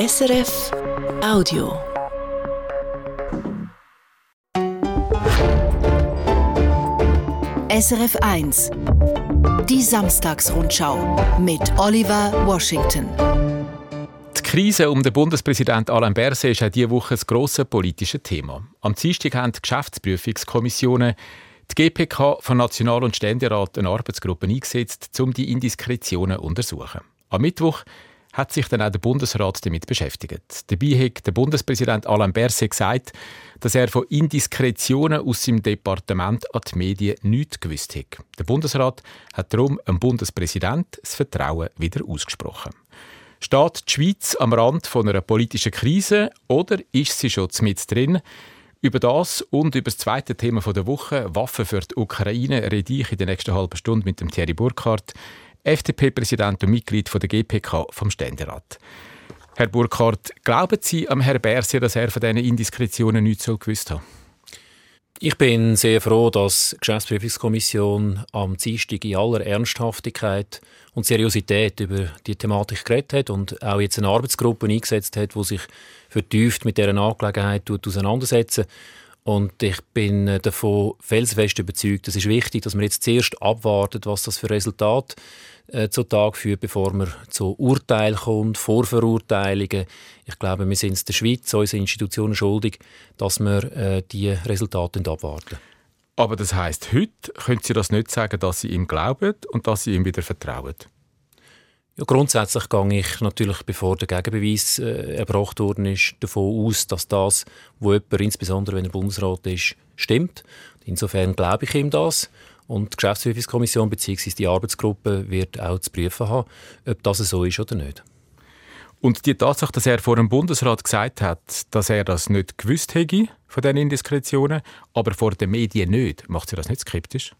SRF Audio. SRF 1 Die Samstagsrundschau mit Oliver Washington. Die Krise um den Bundespräsident Alain Berset ist auch diese Woche ein grosses politisches Thema. Am Dienstag haben die Geschäftsprüfungskommissionen die GPK von National- und Ständerat eine Arbeitsgruppe eingesetzt, um die Indiskretionen zu untersuchen. Am Mittwoch hat sich dann auch der Bundesrat damit beschäftigt. Dabei hat der Bundespräsident Alain Berset gesagt, dass er von Indiskretionen aus seinem Departement an die Medien nichts gewusst hat. Der Bundesrat hat darum dem Bundespräsident das Vertrauen wieder ausgesprochen. Steht die Schweiz am Rand von einer politischen Krise oder ist sie schon mit drin? Über das und über das zweite Thema der Woche, Waffen für die Ukraine, rede ich in der nächsten halben Stunde mit dem Thierry Burkhardt, FDP-Präsident und Mitglied der GPK vom Ständerat. Herr Burkhardt, glauben Sie am Herrn Berse, dass er von diesen Indiskretionen nichts gewusst hat? Ich bin sehr froh, dass die Geschäftsprüfungskommission am Dienstag in aller Ernsthaftigkeit und Seriosität über die Thematik geredet hat und auch jetzt eine Arbeitsgruppe eingesetzt hat, die sich vertieft mit dieser Angelegenheit auseinandersetzen. Und ich bin davon felsenfest überzeugt, es ist wichtig, dass man jetzt zuerst abwartet, was das für Resultat äh, zutage führt, bevor man zu Urteil kommt, Vorverurteilungen. Ich glaube, wir sind es der Schweiz, unsere Institutionen schuldig, dass wir äh, die Resultate abwarten. Aber das heißt, heute können Sie das nicht sagen, dass Sie ihm glauben und dass Sie ihm wieder vertrauen? Ja, grundsätzlich gehe ich natürlich, bevor der Gegenbeweis äh, erbracht worden ist, davon aus, dass das, was jemand, insbesondere wenn er Bundesrat ist, stimmt. Insofern glaube ich ihm das. Und die Geschäftsprüfungskommission bzw. die Arbeitsgruppe wird auch zu prüfen haben, ob das so ist oder nicht. Und die Tatsache, dass er vor dem Bundesrat gesagt hat, dass er das nicht gewusst hätte von diesen Indiskretionen, aber vor den Medien nicht, macht sie das nicht skeptisch?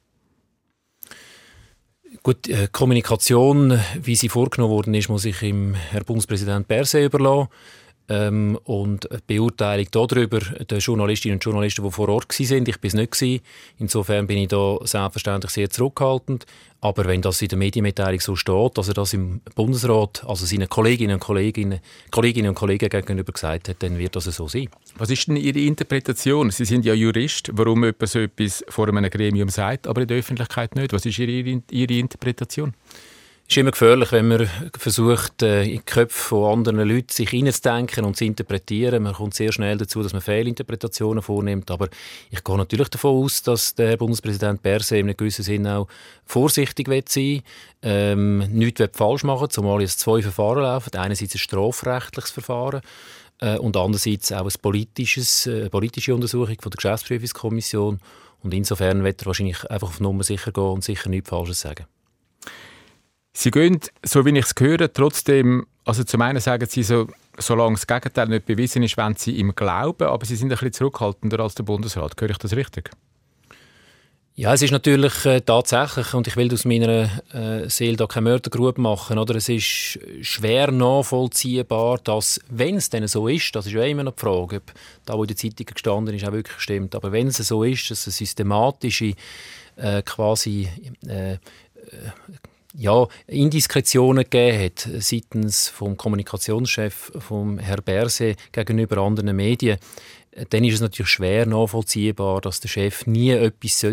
Gut, äh, Kommunikation, wie sie vorgenommen worden ist, muss ich im Herr Bundespräsident Berse überlassen. Ähm, und die Beurteilung darüber, der Journalistinnen und Journalisten, die vor Ort waren, ich bin es nicht. Insofern bin ich da selbstverständlich sehr zurückhaltend. Aber wenn das in der Medienmitteilung so steht, dass er das im Bundesrat, also seinen Kolleginnen und Kolleginnen, Kolleginnen und Kollegen gegenüber gesagt hat, dann wird das so sein. Was ist denn Ihre Interpretation? Sie sind ja Jurist, warum jemand so etwas vor einem Gremium sagt, aber in der Öffentlichkeit nicht. Was ist Ihre, Ihre Interpretation? Es ist immer gefährlich, wenn man versucht, äh, in die Köpfe von anderen Leuten sich hineinzudenken und zu interpretieren. Man kommt sehr schnell dazu, dass man Fehlinterpretationen vornimmt. Aber ich gehe natürlich davon aus, dass der Bundespräsident Berse in einem gewissen Sinn auch vorsichtig sein will, ähm, nichts falsch machen zumal jetzt zwei Verfahren laufen. Einerseits ein strafrechtliches Verfahren äh, und andererseits auch ein politisches, äh, politische Untersuchung von der Geschäftsprüfungskommission. Und insofern wird er wahrscheinlich einfach auf Nummer sicher gehen und sicher nichts Falsches sagen. Sie gehen, so wie ich es höre, trotzdem, also zum einen sagen Sie so, solange das Gegenteil nicht bewiesen ist, wenn Sie ihm glauben, aber Sie sind ein bisschen zurückhaltender als der Bundesrat. Höre ich das richtig? Ja, es ist natürlich äh, tatsächlich, und ich will aus meiner äh, Seele da keine Mördergrube machen, oder? es ist schwer nachvollziehbar, dass, wenn es denn so ist, das ist ja immer noch die Frage, ob da, wo in der Zeitung gestanden ist, auch wirklich stimmt, aber wenn es so ist, dass es systematische äh, quasi äh, ja, Indiskretionen gegeben hat seitens vom Kommunikationschef vom Herr Berse gegenüber anderen Medien, dann ist es natürlich schwer nachvollziehbar, dass der Chef nie etwas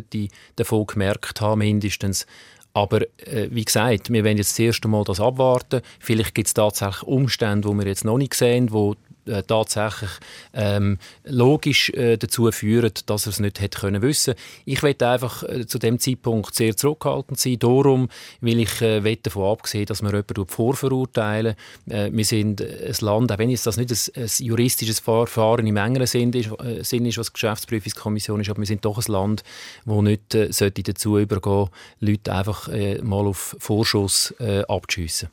davon gemerkt haben, mindestens. Aber äh, wie gesagt, wir werden jetzt das erste Mal das abwarten. Vielleicht gibt es tatsächlich Umstände, die wir jetzt noch nicht sehen, wo äh, tatsächlich ähm, logisch äh, dazu führen, dass er es nicht hätte können wissen. Ich werde einfach äh, zu dem Zeitpunkt sehr zurückhaltend sein. Darum will ich äh, davon abgesehen, dass wir jemanden vorverurteilen. Äh, wir sind ein Land, auch wenn jetzt das nicht ein, ein juristisches Verfahren im engeren Sinn ist, äh, Sinn ist, was die Geschäftsprüfungskommission ist, aber wir sind doch ein Land, wo nicht äh, sollte dazu übergehen, Leute einfach äh, mal auf Vorschuss äh, abzuschiessen.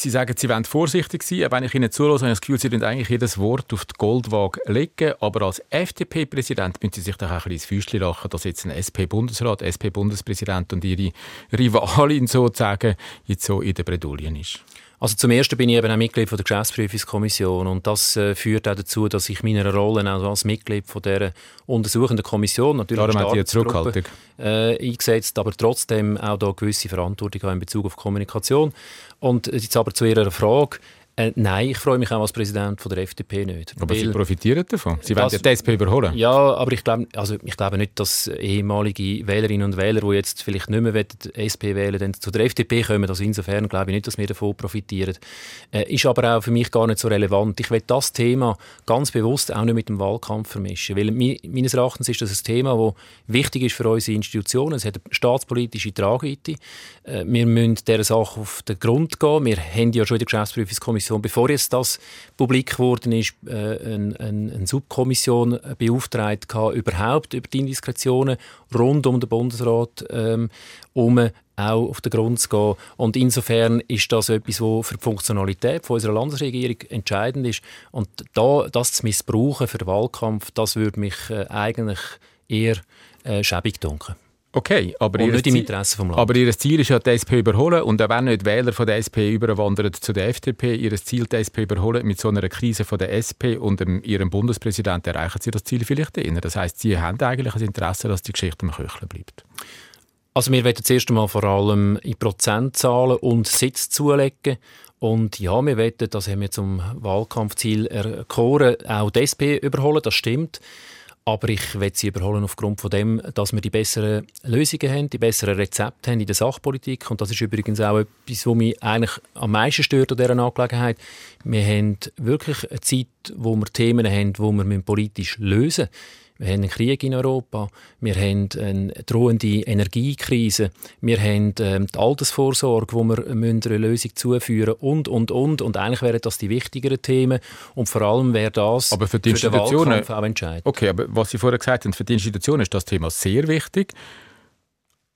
Sie sagen, Sie wollen vorsichtig sein, wenn ich Ihnen zuhöre, habe ich das Gefühl, Sie eigentlich jedes Wort auf die Goldwaage legen. Aber als FDP-Präsident müssen Sie sich doch auch ein bisschen ins Füßchen lachen, dass jetzt ein SP-Bundesrat, SP-Bundespräsident und Ihre Rivalin sozusagen jetzt so in der Bredouille ist. Also zum Ersten bin ich eben auch Mitglied von der Geschäftsprüfungskommission und das äh, führt auch dazu, dass ich meiner Rolle auch als Mitglied von der untersuchenden Kommission natürlich Darum hat die Zurückhaltung äh, eingesetzt, aber trotzdem auch da gewisse Verantwortung in Bezug auf Kommunikation. Und jetzt aber zu Ihrer Frage. Äh, nein, ich freue mich auch als Präsident von der FDP nicht. Aber Sie profitieren davon. Sie das, wollen die SP überholen. Ja, aber ich glaube, also ich glaube nicht, dass ehemalige Wählerinnen und Wähler, die jetzt vielleicht nicht mehr SP wählen, dann zu der FDP kommen. Also insofern glaube ich nicht, dass wir davon profitieren. Äh, ist aber auch für mich gar nicht so relevant. Ich will das Thema ganz bewusst auch nicht mit dem Wahlkampf vermischen, weil meines Erachtens ist das ein Thema, das wichtig ist für unsere Institutionen. Es hat eine staatspolitische Tragweite. Äh, wir müssen dieser Sache auf den Grund gehen. Wir haben ja schon in der Geschäftsprüfungskommission Kommission, bevor jetzt das publik geworden ist, äh, eine, eine, eine Subkommission beauftragt gehabt, überhaupt über die Indiskretionen rund um den Bundesrat ähm, um auch auf den Grund zu gehen. Und insofern ist das etwas, was für die Funktionalität von unserer Landesregierung entscheidend ist. Und da, das zu missbrauchen für den Wahlkampf, das würde mich äh, eigentlich eher äh, schäbig dunkeln. Okay, aber, vom Land. aber Ihr Ziel ist ja, die SP überholen. Und auch wenn nicht Wähler von der SP überwandern zu der FDP, Ihr Ziel, die SP überholen, mit so einer Krise von der SP und dem, Ihrem Bundespräsidenten erreichen Sie das Ziel vielleicht eher. Das heißt, Sie haben eigentlich ein Interesse, dass die Geschichte am Köcheln bleibt. Also wir werden zuerst einmal vor allem in Prozentzahlen und Sitz zulegen. Und ja, wir wollen, das haben wir zum Wahlkampfziel erkoren, auch die SP überholen, das stimmt. Aber ich will sie überholen aufgrund von dem, dass wir die besseren Lösungen haben, die besseren Rezepte haben in der Sachpolitik. Und das ist übrigens auch etwas, was mich eigentlich am meisten stört an dieser Angelegenheit. Wir haben wirklich eine Zeit, wo wir Themen haben, die wir politisch lösen müssen. Wir haben einen Krieg in Europa, wir haben eine drohende Energiekrise, wir haben ähm, die Altersvorsorge, wo wir eine Lösung zuführen und, und, und. Und eigentlich wären das die wichtigeren Themen und vor allem wäre das aber für, die für den Wahlkampf auch entscheidend. Okay, aber was Sie vorher gesagt haben, für die Institutionen ist das Thema sehr wichtig.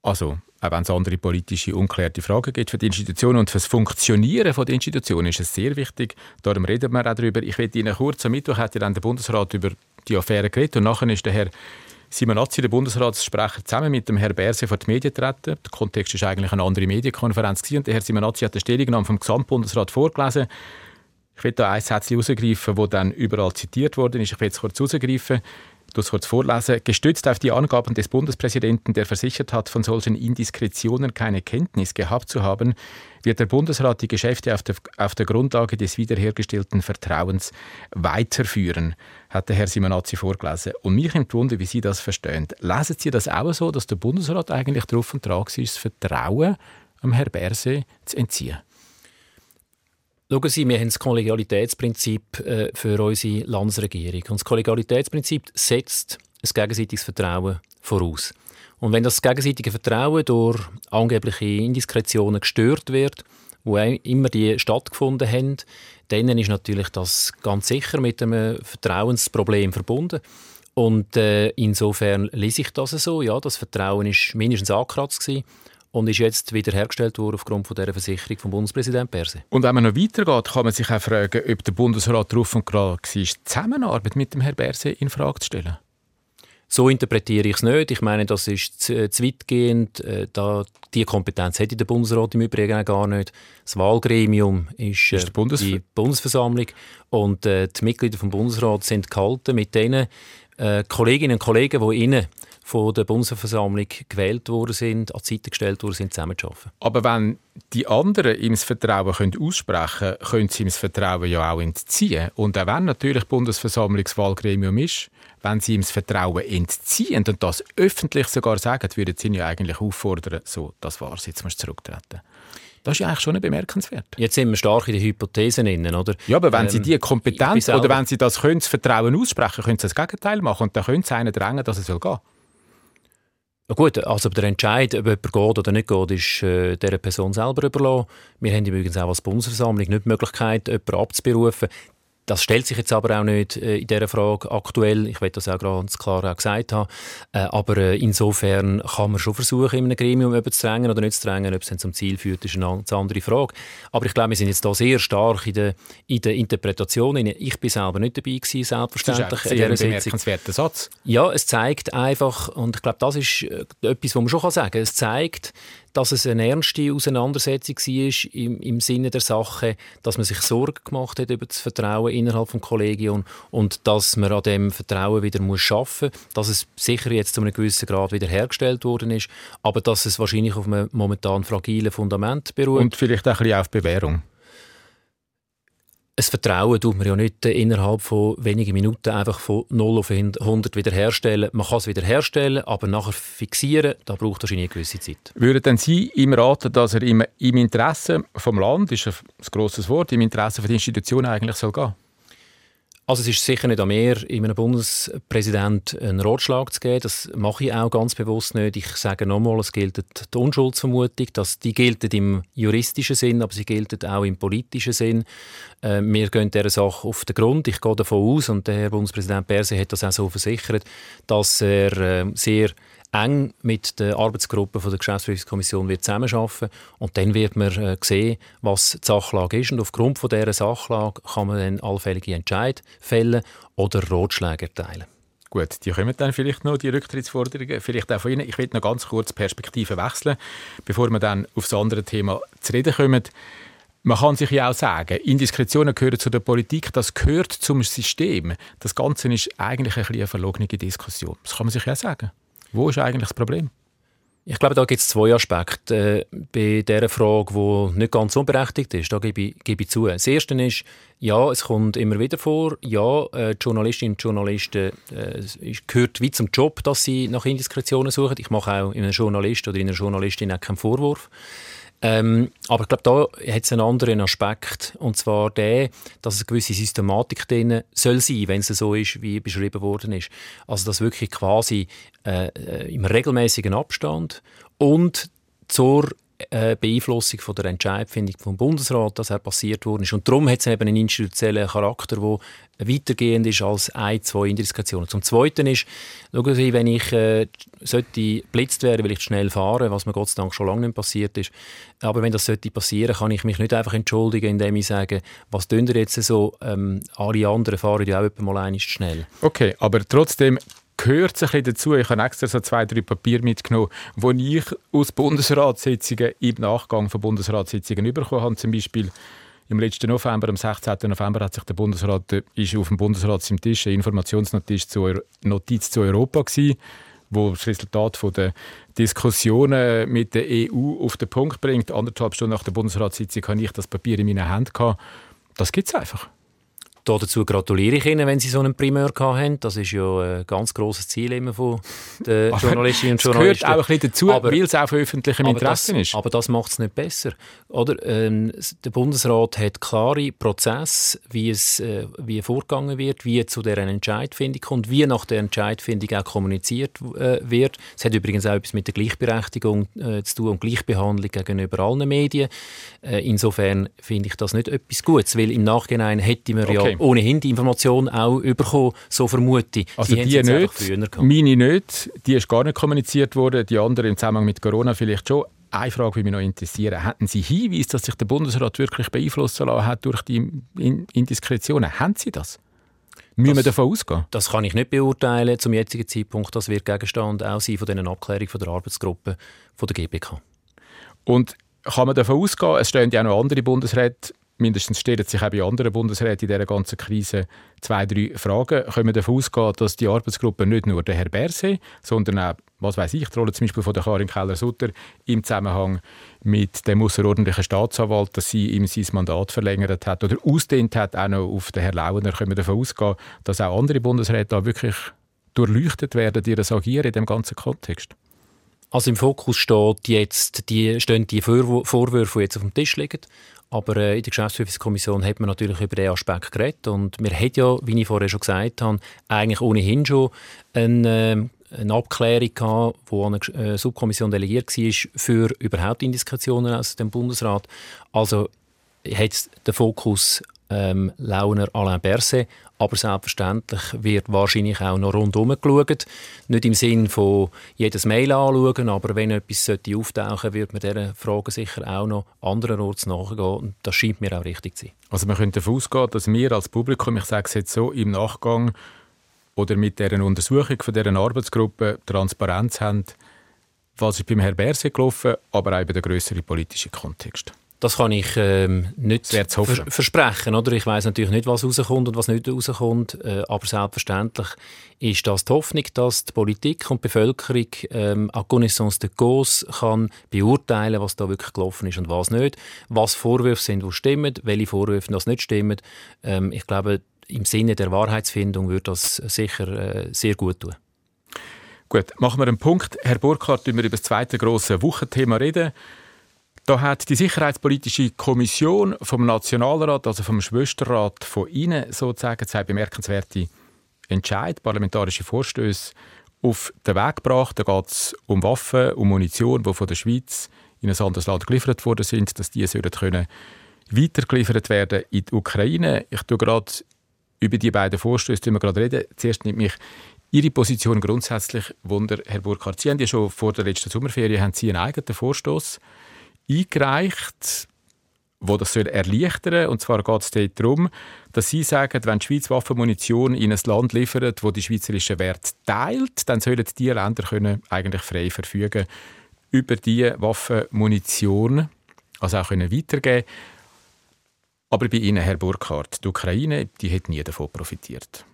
Also, auch wenn es andere politische, unklärte Fragen gibt für die Institutionen und für das Funktionieren der Institutionen ist es sehr wichtig. Darum reden wir auch darüber. Ich werde Ihnen kurz am Mittwoch hat ja dann der Bundesrat über die Affäre geredet und nachher ist der Herr Simonazzi, der Bundesratssprecher, zusammen mit dem Herrn Berse vor die Medien getreten. Der Kontext war eigentlich eine andere Medienkonferenz gewesen. und der Herr Simonazzi hat die Stellungnahme vom Gesamtbundesrat vorgelesen. Ich will da ein Satz herausgreifen, das dann überall zitiert worden ist. Ich will es kurz herausgreifen das kurz vorlesen. Gestützt auf die Angaben des Bundespräsidenten, der versichert hat, von solchen Indiskretionen keine Kenntnis gehabt zu haben, wird der Bundesrat die Geschäfte auf der, auf der Grundlage des wiederhergestellten Vertrauens weiterführen, hat der Herr Simonazzi vorgelesen. Und mich nimmt Wunder, wie Sie das verstehen. Lesen Sie das auch so, dass der Bundesrat eigentlich darauf und dran ist, das Vertrauen am Herrn Berse zu entziehen? Schauen Sie, wir haben das Kollegialitätsprinzip äh, für unsere Landesregierung. Und das Kollegialitätsprinzip setzt ein gegenseitiges Vertrauen voraus. Und wenn das gegenseitige Vertrauen durch angebliche Indiskretionen gestört wird, wo immer die stattgefunden haben, dann ist natürlich das ganz sicher mit einem Vertrauensproblem verbunden. Und äh, insofern lese ich das so. Ja, das Vertrauen ist mindestens angekratzt gewesen und ist jetzt wiederhergestellt worden aufgrund von dieser Versicherung vom Bundespräsident Perse. Und wenn man noch weitergeht, kann man sich auch fragen, ob der Bundesrat darauf und gerade war, die Zusammenarbeit mit dem Herrn Berse in Frage zu stellen. So interpretiere ich es nicht. Ich meine, das ist zu, äh, zu weitgehend. Äh, da, die Kompetenz hätte der Bundesrat im Übrigen gar nicht. Das Wahlgremium ist, äh, ist Bundes die Bundesversammlung und äh, die Mitglieder des Bundesrats sind gehalten, mit den äh, Kolleginnen und Kollegen, die ihnen von der Bundesversammlung gewählt worden sind, an die Seite gestellt worden sind, zusammenzuarbeiten. Aber wenn die anderen ihm das Vertrauen können aussprechen können, können sie ihm das Vertrauen ja auch entziehen. Und auch wenn natürlich Bundesversammlungswahlgremium ist, wenn sie ihm das Vertrauen entziehen und das öffentlich sogar sagen, würden sie ihn ja eigentlich auffordern, so, das war's, jetzt musst du zurücktreten. Das ist ja eigentlich schon bemerkenswert. Jetzt sind wir stark in den Hypothesen innen, oder? Ja, aber wenn ähm, Sie die Kompetenz oder wenn Sie das können, das Vertrauen aussprechen, können Sie das Gegenteil machen und dann können Sie einen drängen, dass es gehen soll. Ja gut, also der Entscheid, ob jemand geht oder nicht geht, ist äh, dieser Person selber überlassen. Wir haben übrigens auch als Bundesversammlung nicht die Möglichkeit, jemanden abzuberufen. Das stellt sich jetzt aber auch nicht äh, in dieser Frage aktuell. Ich will das auch ganz klar auch gesagt haben. Äh, aber äh, insofern kann man schon versuchen, in einem Gremium zu drängen oder nicht zu drängen. Ob es dann zum Ziel führt, ist eine ganz andere Frage. Aber ich glaube, wir sind jetzt da sehr stark in der, in der Interpretation. Ich bin selber nicht dabei gewesen, selbstverständlich. Das ist ein bemerkenswerter Satz. Ja, es zeigt einfach, und ich glaube, das ist äh, etwas, was man schon sagen kann. Es zeigt, dass es eine ernste Auseinandersetzung war im, im Sinne der Sache, dass man sich Sorgen gemacht hat über das Vertrauen innerhalb des Kollegiums und dass man an dem Vertrauen wieder muss schaffen muss, dass es sicher jetzt zu einem gewissen Grad wieder hergestellt worden ist, aber dass es wahrscheinlich auf einem momentan fragilen Fundament beruht. Und vielleicht auch ein bisschen auf Bewährung. Ein Vertrauen tut man ja nicht innerhalb von wenigen Minuten einfach von 0 auf 100 wiederherstellen. Man kann es wiederherstellen, aber nachher fixieren, da braucht wahrscheinlich eine gewisse Zeit. Würden denn Sie ihm raten, dass er im, im Interesse vom Land, ist ein grosses Wort, im Interesse der Institutionen eigentlich soll gehen? Also es ist sicher nicht an mir, einem Bundespräsident einen Ratschlag zu geben. Das mache ich auch ganz bewusst nicht. Ich sage nochmal, es gilt die Unschuldsvermutung. Das, die gilt im juristischen Sinn, aber sie gilt auch im politischen Sinn. Äh, wir gehen dieser Sache auf den Grund. Ich gehe davon aus, und der Herr Bundespräsident Berse hat das auch so versichert, dass er äh, sehr eng mit der Arbeitsgruppe von der Geschäftsprüfungskommission wird zusammenarbeiten und dann wird man äh, sehen, was die Sachlage ist und aufgrund von dieser Sachlage kann man dann allfällige Entscheid fällen oder Ratschläge erteilen. Gut, die kommen dann vielleicht noch, die Rücktrittsforderungen, vielleicht auch von Ihnen. Ich will noch ganz kurz Perspektive wechseln, bevor wir dann auf das andere Thema zu reden kommen. Man kann sich ja auch sagen, Indiskretionen gehören zu der Politik, das gehört zum System. Das Ganze ist eigentlich ein eine verlogene Diskussion. Das kann man sich ja sagen. Wo ist eigentlich das Problem? Ich glaube, da gibt es zwei Aspekte äh, bei dieser Frage, die nicht ganz unberechtigt ist. Da gebe ich, gebe ich zu. Das erste ist, ja, es kommt immer wieder vor, ja, äh, Journalistinnen und Journalisten äh, gehört wie zum Job, dass sie nach Indiskretionen suchen. Ich mache auch in einem Journalist oder in einer Journalistin auch keinen Vorwurf. Ähm, aber ich glaube, da hat es einen anderen Aspekt, und zwar der, dass eine gewisse Systematik drin soll sein, wenn es so ist, wie beschrieben worden ist. Also dass wirklich quasi äh, äh im regelmäßigen Abstand und zur äh, Beeinflussung von der Entscheidfindung vom Bundesrat, dass er passiert worden ist. Und darum hat es eben einen institutionellen Charakter, der weitergehend ist als ein, zwei Indiskationen. Zum Zweiten ist, schauen Sie, wenn ich äh, sollte blitzt werden, will ich schnell fahren, was mir Gott sei Dank schon lange nicht passiert ist. Aber wenn das sollte passieren, kann ich mich nicht einfach entschuldigen, indem ich sage, was tun ihr jetzt so? Ähm, alle anderen fahren ja auch mal einmal schnell. Okay, aber trotzdem gehört ein bisschen dazu. Ich habe extra so zwei, drei Papiere mitgenommen, die ich aus Bundesratssitzungen im Nachgang von Bundesratssitzungen bekommen habe. Zum Beispiel im letzten November, am 16. November, hat sich der Bundesrat ist auf dem Bundesrat im Tisch eine Informationsnotiz zu, Notiz zu Europa gewesen, wo das Resultat von der Diskussionen mit der EU auf den Punkt bringt. Anderthalb Stunden nach der Bundesratssitzung hatte ich das Papier in meinen Händen. Das gibt es einfach. Dazu gratuliere ich Ihnen, wenn Sie so einen Primär haben. Das ist ja ein ganz grosses Ziel immer von den Journalistinnen und Journalisten. Das gehört auch ein bisschen dazu, aber, weil es auch von öffentlichem Interesse das, ist. Aber das macht es nicht besser. Oder? Ähm, der Bundesrat hat klare Prozesse, wie es äh, wie vorgegangen wird, wie zu dieser Entscheidfindung kommt, wie nach der Entscheidfindung auch kommuniziert äh, wird. Es hat übrigens auch etwas mit der Gleichberechtigung äh, zu tun und Gleichbehandlung gegenüber allen Medien. Äh, insofern finde ich das nicht etwas Gutes, weil im Nachhinein hätte man okay. ja ohnehin die Information auch bekommen, so vermute ich. Also die, die nicht, meine nicht, die ist gar nicht kommuniziert worden, die andere im Zusammenhang mit Corona vielleicht schon. Eine Frage würde mich noch interessieren. Hätten Sie Hinweise, dass sich der Bundesrat wirklich beeinflussen lassen hat durch die Indiskretionen? Haben Sie das? Müssen wir davon ausgehen? Das kann ich nicht beurteilen zum jetzigen Zeitpunkt. Das wird Gegenstand auch sein von diesen Abklärungen von der Arbeitsgruppe von der GBK. Und kann man davon ausgehen, es stehen ja auch noch andere Bundesräte mindestens stellen sich auch bei anderen Bundesräten in dieser ganzen Krise zwei, drei Fragen. Können wir davon ausgehen, dass die Arbeitsgruppe nicht nur der Herr Berse, sondern auch, was weiß ich, die Rolle zum Beispiel von der Karin Keller-Sutter im Zusammenhang mit dem außerordentlichen Staatsanwalt, dass sie ihm sein Mandat verlängert hat oder ausdehnt hat, auch noch auf den Herrn Launer, können wir davon ausgehen, dass auch andere Bundesräte da wirklich durchleuchtet werden, ihr Agieren in dem ganzen Kontext? Also im Fokus steht jetzt die, stehen die Vorwürfe, die jetzt auf dem Tisch liegen. Aber äh, in der Geschäftsprüfungskommission hat man natürlich über diesen Aspekt geredet. Und wir haben ja, wie ich vorher schon gesagt habe, eigentlich ohnehin schon eine, äh, eine Abklärung gehabt, an eine äh, Subkommission delegiert war, für überhaupt Indiskretionen aus dem Bundesrat. Also hat der Fokus ähm, Launer Alain Berset. Aber selbstverständlich wird wahrscheinlich auch noch rundherum geschaut. Nicht im Sinn von jedes Mail anschauen, aber wenn etwas sollte auftauchen wird man dieser Frage sicher auch noch andererorts nachgehen. Das scheint mir auch richtig zu sein. Also man könnte davon ausgehen, dass wir als Publikum, ich sage es jetzt so, im Nachgang oder mit der Untersuchung von dieser Arbeitsgruppe Transparenz haben, was ist beim Herrn Berset gelaufen, aber auch über den grösseren politischen Kontext. Das kann ich ähm, nicht vers versprechen. Oder? Ich weiß natürlich nicht, was rauskommt und was nicht rauskommt. Äh, aber selbstverständlich ist das die Hoffnung, dass die Politik und die Bevölkerung ähm, à connaissance de cause kann beurteilen, was da wirklich gelaufen ist und was nicht. Was Vorwürfe sind, die stimmen, welche Vorwürfe das nicht stimmen. Ähm, ich glaube, im Sinne der Wahrheitsfindung würde das sicher äh, sehr gut tun. Gut, machen wir einen Punkt. Herr Burkhardt, wir über das zweite große Wochenthema reden. Da hat die Sicherheitspolitische Kommission vom Nationalrat, also vom Schwesterrat von Ihnen sozusagen, zwei bemerkenswerte Entscheid, parlamentarische Vorstöße auf den Weg gebracht. Da geht es um Waffen, um Munition, die von der Schweiz in ein anderes Land geliefert worden sind, dass die können weitergeliefert werden in die Ukraine. Ich tue gerade über die beiden Vorstöße die wir gerade reden. Zuerst nimmt mich Ihre Position grundsätzlich wunder, Herr Burkhardt. Sie haben ja schon vor der letzten Sommerferien haben Sie einen eigenen Vorstoß eingereicht, wo das soll erleichtern Und zwar geht es darum, dass Sie sagen, wenn die Schweiz Waffenmunition in ein Land liefert, wo die schweizerischen Werte teilt, dann sollen die Länder können eigentlich frei verfügen über die Waffenmunition, also auch können weitergeben. Aber bei Ihnen, Herr Burkhardt, die Ukraine, die hat nie davon profitiert.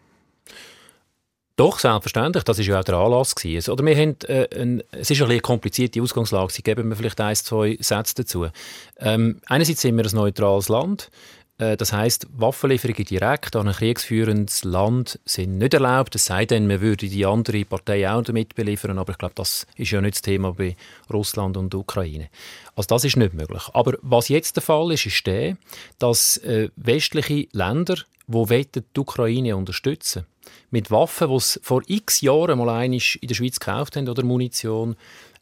Doch, selbstverständlich. Das war ja auch der Anlass. Gewesen. Oder wir haben, äh, ein, es ist ein eine komplizierte Ausgangslage. Sie geben mir vielleicht ein, zwei Sätze dazu. Ähm, einerseits sind wir ein neutrales Land. Äh, das heißt, Waffenlieferungen direkt an ein kriegsführendes Land sind nicht erlaubt. Es sei denn, man würde die andere Partei auch damit beliefern. Aber ich glaube, das ist ja nicht das Thema bei Russland und Ukraine. Also das ist nicht möglich. Aber was jetzt der Fall ist, ist der, dass äh, westliche Länder, die die Ukraine unterstützen mit Waffen, die sie vor x Jahren mal in der Schweiz gekauft haben oder Munition,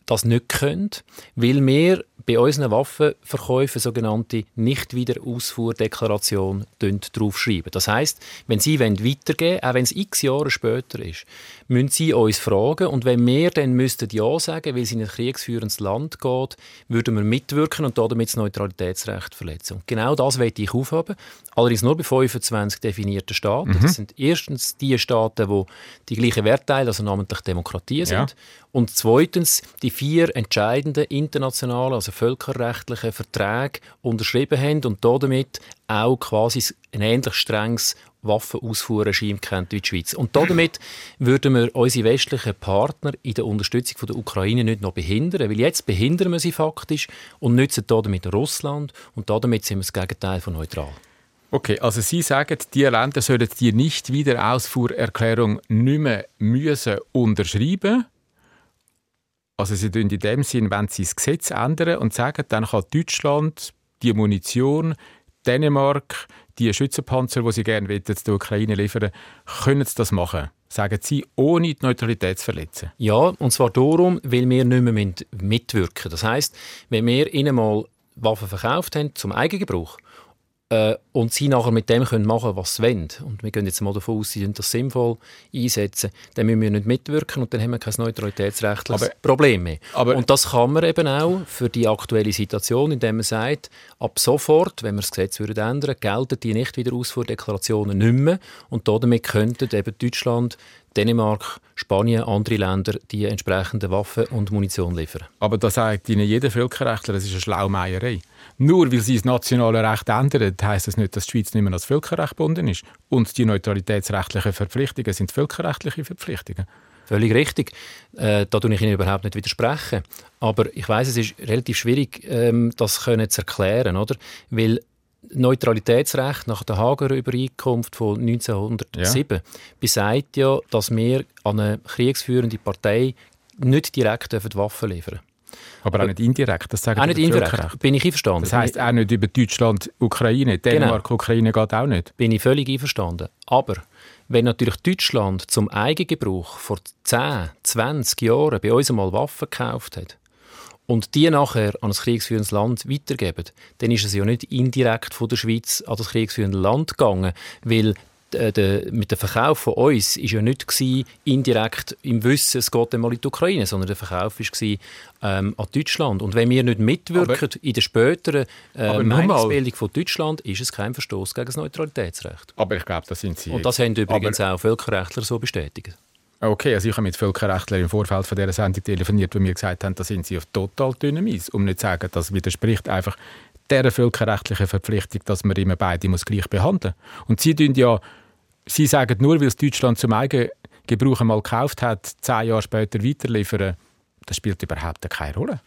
das nicht können, weil wir bei unseren Waffenverkäufen sogenannte Nicht-Wiederausfuhrdeklaration draufschreiben. Das heißt, wenn Sie weitergeben wollen, auch wenn es x Jahre später ist, müssen Sie uns fragen und wenn wir dann müssten Ja sagen, weil es in ein kriegsführendes Land geht, würden wir mitwirken und damit das Neutralitätsrecht verletzen. Und genau das möchte ich aufheben, allerdings nur bei 25 definierten Staaten. Mhm. Das sind erstens die Staaten, die die gleichen Werte teilen, also namentlich Demokratien sind. Ja. Und zweitens die vier entscheidenden internationalen, also völkerrechtlichen Verträge unterschrieben haben und damit auch quasi ein ähnlich strenges Waffenausfuhrregime kennt wie die Schweiz. Und damit würden wir unsere westlichen Partner in der Unterstützung der Ukraine nicht noch behindern, weil jetzt behindern wir sie faktisch und nützen damit Russland und damit sind wir das Gegenteil von neutral. Okay, also Sie sagen, die Länder sollen die Nicht-Wiederausfuhrerklärung nicht mehr müssen unterschreiben also sie tun in dem Sinn, wenn sie das Gesetz ändern und sagen, dann kann Deutschland die Munition, Dänemark, die Schützenpanzer, die sie gerne wollen, der Ukraine liefern, können sie das machen? Sagen Sie, ohne die Neutralität zu verletzen? Ja, und zwar darum, weil wir nicht mehr mitwirken Das heißt, wenn wir ihnen mal Waffen verkauft haben zum Eigengebrauch äh, und sie nachher mit dem können machen was sie wollen, und wir gehen jetzt mal davon aus, sie das sinnvoll einsetzen, dann müssen wir nicht mitwirken und dann haben wir kein neutralitätsrechtliches aber, Problem mehr. Aber, und das kann man eben auch für die aktuelle Situation, indem man sagt, ab sofort, wenn wir das Gesetz würden ändern gelten die nicht wieder Ausfuhrdeklarationen nicht mehr. Und damit könnten eben Deutschland, Dänemark, Spanien, andere Länder die entsprechenden Waffen und Munition liefern. Aber da sagt Ihnen jeder Völkerrechtler, das ist eine Schlaumeierei. Nur weil sie das nationale Recht ändern, heisst das nicht, dass die Schweiz nicht mehr als Völkerrecht gebunden ist. Und die neutralitätsrechtlichen Verpflichtungen sind völkerrechtliche Verpflichtungen. Völlig richtig. Äh, da tue ich Ihnen überhaupt nicht widersprechen. Aber ich weiß, es ist relativ schwierig, ähm, das können zu erklären, oder? Weil Neutralitätsrecht nach der Hager Übereinkunft von 1907 ja. besagt ja, dass wir an eine kriegsführende Partei nicht direkt Waffen liefern. Aber auch nicht indirekt, das sagen Auch nicht indirekt, bin ich einverstanden. Das heisst auch nicht über Deutschland, Ukraine, Dänemark, genau. Ukraine geht auch nicht. Bin ich völlig einverstanden. Aber wenn natürlich Deutschland zum Eigengebrauch vor 10, 20 Jahren bei uns einmal Waffen gekauft hat und die nachher an ein kriegsführendes Land weitergeben, dann ist es ja nicht indirekt von der Schweiz an das kriegsführende Land gegangen, weil äh, mit dem Verkauf von uns ist ja nicht gewesen, indirekt im Wissen, es geht einmal in die Ukraine, sondern der Verkauf war ähm, an Deutschland. Und wenn wir nicht mitwirken aber, in der späteren äh, Meinungsbildung von Deutschland, ist es kein Verstoß gegen das Neutralitätsrecht. Aber ich glaube, das sind Sie. Und das haben übrigens aber, auch Völkerrechtler so bestätigt. Okay, also ich habe mit Völkerrechtlern im Vorfeld von dieser Sendung telefoniert, die mir gesagt haben, da sind sie auf total dünnem Eis. Um nicht zu sagen, das widerspricht einfach dieser völkerrechtlichen Verpflichtung, dass man immer beide muss gleich behandeln muss. Und Sie ja, Sie sagen nur, weil es Deutschland zum eigenen Gebrauch einmal gekauft hat, zehn Jahre später weiterliefern, das spielt überhaupt keine Rolle.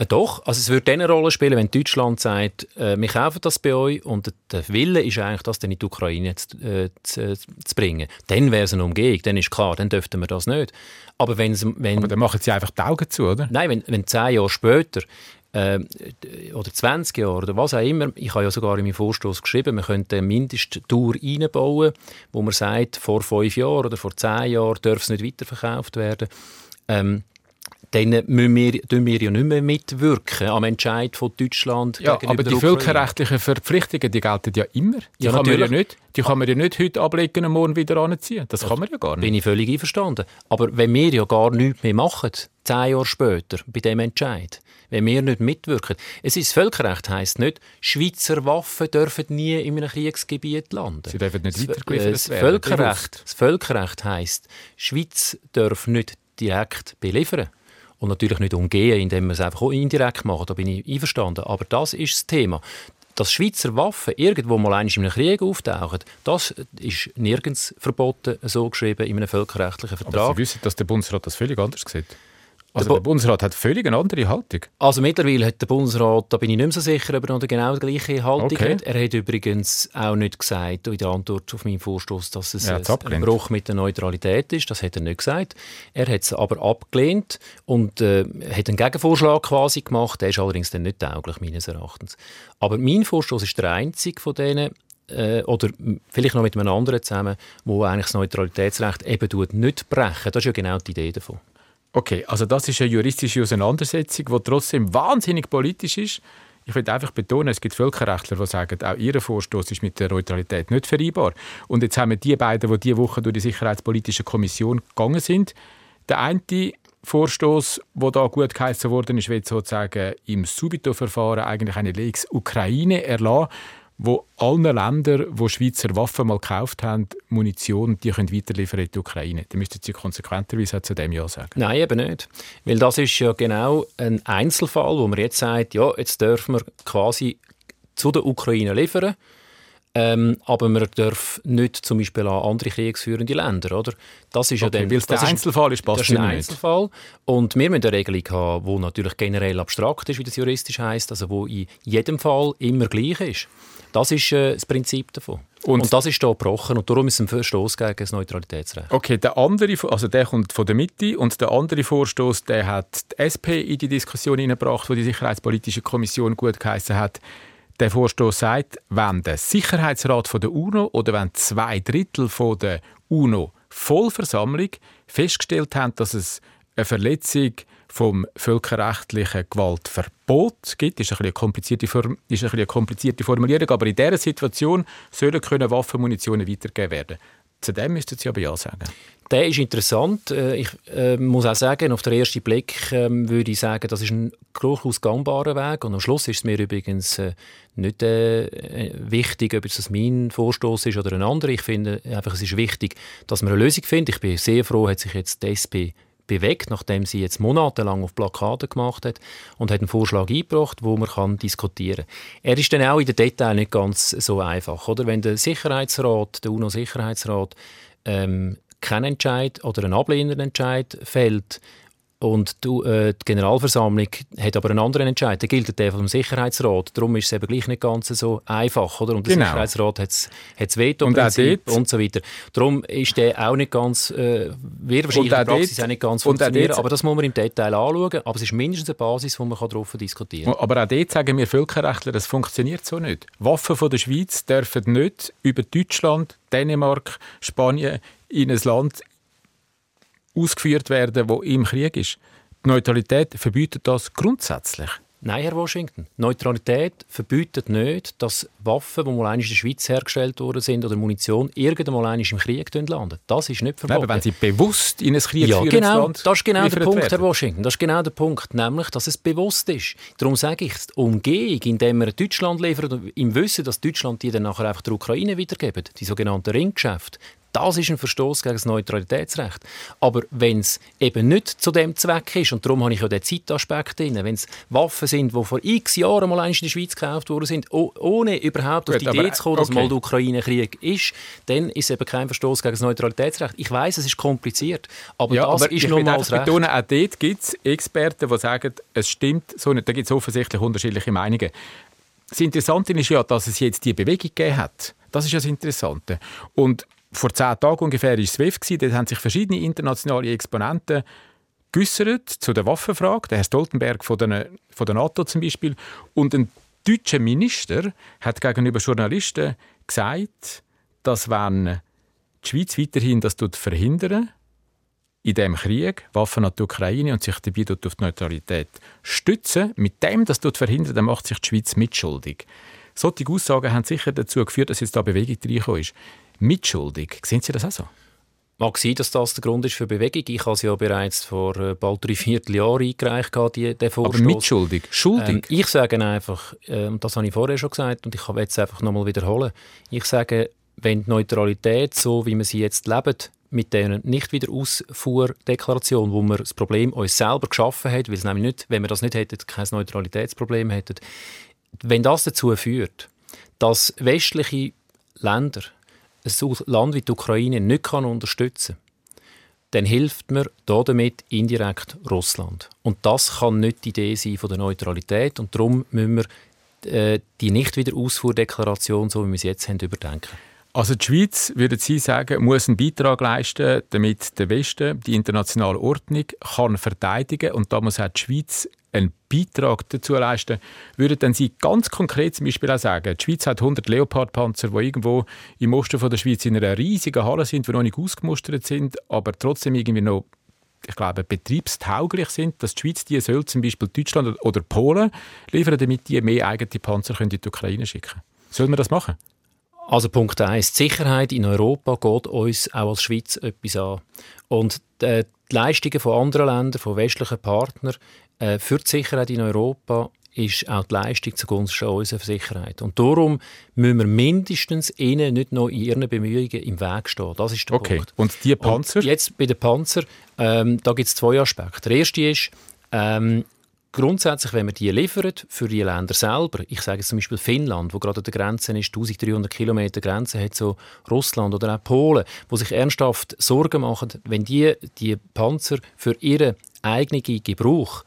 Äh, doch, also es würde dann eine Rolle spielen, wenn Deutschland sagt, äh, wir kaufen das bei euch und der Wille ist eigentlich, das dann in die Ukraine zu, äh, zu, zu bringen. Dann wäre es eine Umgehung, dann ist klar, dann dürften wir das nicht. Aber, wenn, wenn, Aber dann machen sie einfach die Augen zu, oder? Nein, wenn, wenn zehn Jahre später äh, oder 20 Jahre oder was auch immer, ich habe ja sogar in meinem Vorstoß geschrieben, wir könnten eine Mindesttour einbauen, wo man sagt, vor fünf Jahren oder vor zehn Jahren darf es nicht weiterverkauft werden. Ähm, dann müssen wir, tun wir ja nicht mehr mitwirken am Entscheid von Deutschland ja, aber die völkerrechtlichen Verpflichtungen, die gelten ja immer. Die, ja, kann, man ja nicht, die kann man ja nicht heute ablegen und morgen wieder anziehen. Das, das kann man ja gar nicht. Bin ich völlig einverstanden. Aber wenn wir ja gar nichts mehr machen, zehn Jahre später, bei dem Entscheid, wenn wir nicht mitwirken. Es ist Völkerrecht heisst nicht, Schweizer Waffen dürfen nie in einem Kriegsgebiet landen. Sie dürfen nicht weitergeliefert das werden. Völkerrecht, das Völkerrecht heisst, Schweiz darf nicht direkt beliefern. Und natürlich nicht umgehen, indem man es einfach auch indirekt macht. Da bin ich einverstanden. Aber das ist das Thema. Dass Schweizer Waffen irgendwo mal in einem Krieg auftauchen, das ist nirgends verboten, so geschrieben in einem völkerrechtlichen Vertrag. Aber Sie wissen, dass der Bundesrat das völlig anders sieht. Also der Bundesrat hat völlig eine andere Haltung. Also mittlerweile hat der Bundesrat, da bin ich nicht mehr so sicher, ob er noch genau die gleiche Haltung okay. hat. Er hat übrigens auch nicht gesagt in der Antwort auf meinen Vorstoß, dass es ein Bruch mit der Neutralität ist. Das hat er nicht gesagt. Er hat es aber abgelehnt und äh, hat einen Gegenvorschlag quasi gemacht. Der ist allerdings dann nicht tauglich meines Erachtens. Aber mein Vorstoß ist der einzige von denen, äh, oder vielleicht noch mit einem anderen zusammen, wo eigentlich das Neutralitätsrecht eben nicht brechen. Das ist ja genau die Idee davon. Okay, also das ist eine juristische Auseinandersetzung, die trotzdem wahnsinnig politisch ist. Ich will einfach betonen, es gibt Völkerrechtler, die sagen, auch ihr Vorstoß ist mit der Neutralität nicht vereinbar. Und jetzt haben wir die beiden, die diese Woche durch die Sicherheitspolitische Kommission gegangen sind. Der eine Vorstoß, der da gut geheißen worden ist, wird sozusagen im Subito-Verfahren eigentlich eine Lex Ukraine erlassen wo allen Ländern, wo Schweizer Waffen mal gekauft haben, Munition, die können weiterliefern in die Ukraine. Dann müssten Sie konsequenterweise zu dem Ja sagen. Nein, eben nicht. Weil das ist ja genau ein Einzelfall, wo man jetzt sagt, ja, jetzt dürfen wir quasi zu der Ukraine liefern. Ähm, aber man darf nicht zum Beispiel an andere kriegsführende Länder, oder? Das ist okay, ja dann, weil der Einzelfall ist, passt das ist ein Einzelfall. Nicht. Und wir müssen eine Regelung haben, die natürlich generell abstrakt ist, wie das juristisch heißt, also wo in jedem Fall immer gleich ist. Das ist äh, das Prinzip davon. Und, und, das ist hier gebrochen und darum ist es ein Verstoß gegen das Neutralitätsrecht. Okay, der andere, also der kommt von der Mitte und der andere Vorstoß, der hat die SP in die Diskussion hineingebracht, wo die Sicherheitspolitische Kommission gut geheißen hat. Der Vorstoß sagt, wenn der Sicherheitsrat von der UNO oder wenn zwei Drittel von der UNO Vollversammlung festgestellt haben, dass es eine Verletzung vom völkerrechtlichen Gewaltverbot gibt. Das ist eine komplizierte, ist eine komplizierte Formulierung, aber in dieser Situation sollen können Waffenmunitionen weitergegeben werden. Zu dem müssten Sie aber ja sagen. Der ist interessant. Äh, ich äh, muss auch sagen, auf den ersten Blick äh, würde ich sagen, das ist ein durchaus gangbarer Weg. Und am Schluss ist es mir übrigens äh, nicht äh, wichtig, ob es mein Vorstoß ist oder ein anderer. Ich finde einfach, es ist wichtig, dass man eine Lösung findet. Ich bin sehr froh, hat sich jetzt die SP bewegt, nachdem sie jetzt monatelang auf Plakaten gemacht hat und hat einen Vorschlag eingebracht, wo man kann diskutieren kann. Er ist dann auch in den Details nicht ganz so einfach, oder? Wenn der Sicherheitsrat, der UNO-Sicherheitsrat, ähm, keinen Entscheid oder einen ablehnenden Entscheid fällt, und die, äh, die Generalversammlung hat aber einen anderen Entscheid. Der gilt der vom Sicherheitsrat. Darum ist es eben gleich nicht ganz so einfach. Oder? Und der genau. Sicherheitsrat hat das Veto-Prinzip und, und, so weiter. Darum ist der auch nicht ganz, äh, wird wahrscheinlich in der Praxis dort, auch nicht ganz funktionieren. Aber das muss man im Detail anschauen. Aber es ist mindestens eine Basis, wo man darauf diskutieren kann. Aber auch dort sagen wir Völkerrechtler, das funktioniert so nicht. Waffen von der Schweiz dürfen nicht über Deutschland, Dänemark, Spanien in ein Land ausgeführt werden, wo im Krieg ist. Die Neutralität verbietet das grundsätzlich. Nein, Herr Washington. Neutralität verbietet nicht, dass Waffen, die mal in der Schweiz hergestellt worden sind, oder Munition, irgendwann im Krieg landen. Das ist nicht verboten. Nein, aber wenn sie bewusst in ein Krieg ja, genau, Land das ist genau der Punkt, werden. Herr Washington. Das ist genau der Punkt, nämlich, dass es bewusst ist. Darum sage ich, die Umgehung, indem wir Deutschland liefern, im Wissen, dass Deutschland die dann nachher einfach der Ukraine wiedergeben, die sogenannten Ringgeschäfte, Das ist ein Verstoß gegen das Neutralitätsrecht. Aber wenn es eben nicht zu dem Zweck ist, und darum habe ich ja den Zeitaspekt drin, wenn es Waffen sind, die vor x Jahren mal in der Schweiz gekauft worden sind, ohne überhaupt Gut, auf die Idee zu kommen, dass okay. mal der Ukraine-Krieg ist, dann ist es eben kein Verstoß gegen das Neutralitätsrecht. Ich weiß, es ist kompliziert, aber ja, das aber ist nun mal das Recht. Betonen, auch dort gibt es Experten, die sagen, es stimmt so nicht. Da gibt es offensichtlich unterschiedliche Meinungen. Das Interessante ist ja, dass es jetzt die Bewegung gegeben hat. Das ist ja das Interessante. Und vor zehn Tagen ungefähr war SWIFT. Dort haben sich verschiedene internationale Exponenten geäussert zu der Waffenfrage. Der Herr Stoltenberg von der, von der NATO zum Beispiel. Und ein deutscher Minister hat gegenüber Journalisten gesagt, dass wenn die Schweiz weiterhin das verhindern in dem Krieg Waffen an die Ukraine und sich dabei auf die Neutralität stützen, mit dem das verhindern, dann macht sich die Schweiz mitschuldig. Solche Aussagen haben sicher dazu geführt, dass jetzt da Bewegung reingekommen ist. Mitschuldig, sehen Sie das auch so? Mag sein, dass das der Grund ist für Bewegung. Ich habe es ja bereits vor äh, bald drei Vierteljahren eingereicht, die, den Vorstoß. Aber mitschuldig? Schuldig? Ähm, ich sage einfach, äh, das habe ich vorher schon gesagt und ich will es einfach nochmal wiederholen, ich sage, wenn die Neutralität, so wie wir sie jetzt leben, mit dieser nicht wieder Ausfuhrdeklaration, wo wir das Problem uns selber geschaffen haben, weil es nämlich nicht, wenn wir das nicht hätten, kein Neutralitätsproblem hätten, wenn das dazu führt, dass westliche Länder ein Land wie die Ukraine nicht kann unterstützen kann, dann hilft mir damit indirekt Russland. Und das kann nicht die Idee sein von der Neutralität und darum müssen wir äh, die nicht wieder Ausfuhrdeklaration, so wie wir sie jetzt haben, überdenken. Also die Schweiz, würden Sie sagen, muss einen Beitrag leisten, damit der Westen die internationale Ordnung kann verteidigen und da muss auch die Schweiz einen Beitrag dazu leisten. Würden dann Sie ganz konkret zum Beispiel auch sagen, die Schweiz hat 100 Leopardpanzer, die irgendwo im Osten von der Schweiz in einer riesigen Halle sind, die noch nicht ausgemustert sind, aber trotzdem irgendwie noch ich glaube, betriebstauglich sind, dass die Schweiz die soll zum Beispiel Deutschland oder Polen liefern, damit die mehr eigene Panzer in die Ukraine schicken können. Sollen wir das machen? Also Punkt 1. Die Sicherheit in Europa geht uns auch als Schweiz etwas an. Und äh, die Leistungen von anderen Ländern, von westlichen Partnern äh, für die Sicherheit in Europa ist auch die Leistung zugunsten unserer Sicherheit. Und darum müssen wir mindestens ihnen nicht noch in ihren Bemühungen im Weg stehen. Das ist der okay. Punkt. Und die Panzer? Und jetzt bei den Panzer, ähm, da gibt es zwei Aspekte. Der erste ist, ähm, grundsätzlich, wenn man die liefert für die Länder selber, ich sage jetzt zum Beispiel Finnland, wo gerade an der Grenze ist, 1300 Kilometer Grenze hat so Russland oder auch Polen, wo sich ernsthaft Sorgen machen, wenn die die Panzer für ihren eigenen Gebrauch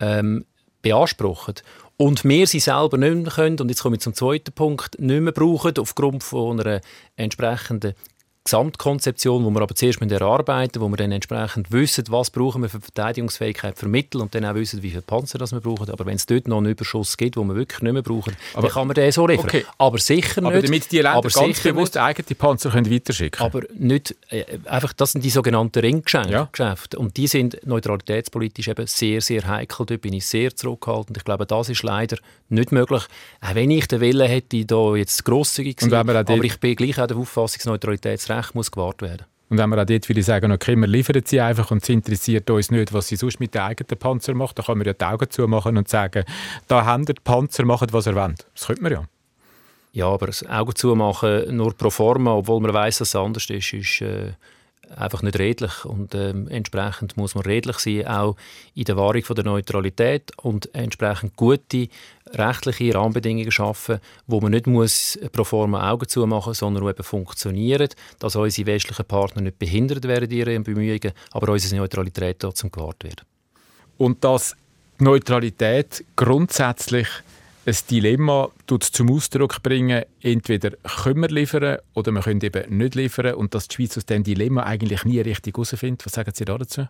ähm, beanspruchen. Und wir sie selber nicht mehr können, und jetzt komme ich zum zweiten Punkt, nicht mehr brauchen aufgrund von einer entsprechenden Gesamtkonzeption, wo wir aber zuerst mit erarbeiten, wo wir dann entsprechend wissen, was brauchen wir für Verteidigungsfähigkeit für Mittel und dann auch wissen, wie viele Panzer das wir brauchen. Aber wenn es dort noch einen Überschuss gibt, den wir wirklich nicht mehr brauchen, aber, dann kann man den so liefern. Okay. Aber sicher nicht. Aber damit die Länder aber ganz bewusst nicht, eigene Panzer können weiterschicken Aber nicht, äh, einfach, das sind die sogenannten Ringgeschäfte. Ja. Und die sind neutralitätspolitisch eben sehr, sehr heikel. Dort bin ich sehr zurückhaltend. Ich glaube, das ist leider nicht möglich. Auch wenn ich den Willen hätte, da jetzt grosszügig zu sein, aber ich bin gleich auch der Auffassung, Neutralitätsrecht Recht muss gewahrt werden. Und wenn wir auch dort würde sagen, okay, wir liefern sie einfach und es interessiert uns nicht, was sie sonst mit den eigenen Panzer macht, dann kann man ja die Augen zumachen und sagen, da haben die Panzer, machen was ihr wollt. Das könnte man ja. Ja, aber das Augen zumachen nur pro forma, obwohl man weiß, dass es anders ist, ist äh, einfach nicht redlich und ähm, entsprechend muss man redlich sein, auch in der Wahrung von der Neutralität und entsprechend gute rechtliche Rahmenbedingungen schaffen, wo man nicht muss pro forma Augen zumachen, sondern eben funktionieren, dass unsere westlichen Partner nicht behindert werden in ihren Bemühungen, aber unsere Neutralität trotzdem gewahrt wird. Und dass Neutralität grundsätzlich ein Dilemma zum Ausdruck bringen, entweder können wir liefern oder wir können eben nicht liefern und dass die Schweiz aus diesem Dilemma eigentlich nie richtig herausfindet. Was sagen Sie dazu?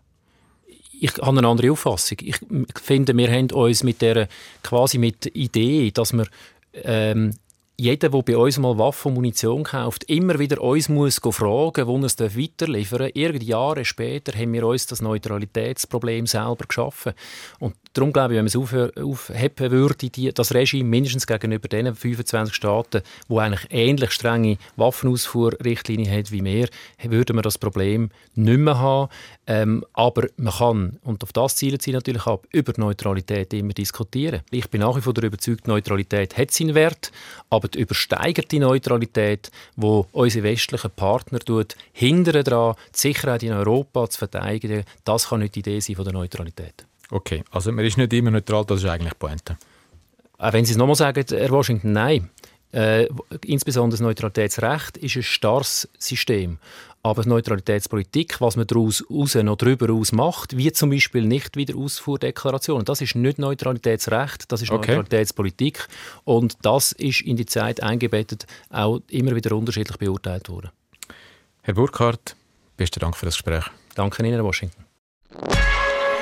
Ich habe eine andere Auffassung. Ich finde, wir haben uns mit der quasi mit Idee, dass wir ähm, jeder, der bei uns mal Waffen und Munition kauft, immer wieder uns muss fragen, wo er es weiterliefern darf. Irgend Jahre später haben wir uns das Neutralitätsproblem selber geschaffen. Und darum glaube ich, wenn man es aufheben würde, die, das Regime mindestens gegenüber den 25 Staaten, die eigentlich ähnlich strenge Waffenausfuhrrichtlinien haben wie wir, würden wir das Problem nicht mehr haben. Ähm, aber man kann, und auf das zielen sie natürlich ab, über Neutralität immer diskutieren. Ich bin nach wie vor der Überzeugung, Neutralität hat seinen Wert, aber die übersteigerte Neutralität, wo unsere westlichen Partner hindern daran, die Sicherheit in Europa zu verteidigen, das kann nicht die Idee sein von der Neutralität. Okay, also man ist nicht immer neutral, das ist eigentlich die Pointe. Auch wenn Sie es nochmal sagen, Herr Washington, nein. Äh, insbesondere das Neutralitätsrecht ist ein starres System. Aber die Neutralitätspolitik, was man daraus raus noch darüber aus macht, wie zum Beispiel nicht wieder Ausfuhrdeklarationen, das ist nicht Neutralitätsrecht, das ist okay. Neutralitätspolitik. Und das ist in die Zeit eingebettet auch immer wieder unterschiedlich beurteilt worden. Herr Burkhardt, besten Dank für das Gespräch. Danke Ihnen, Washington.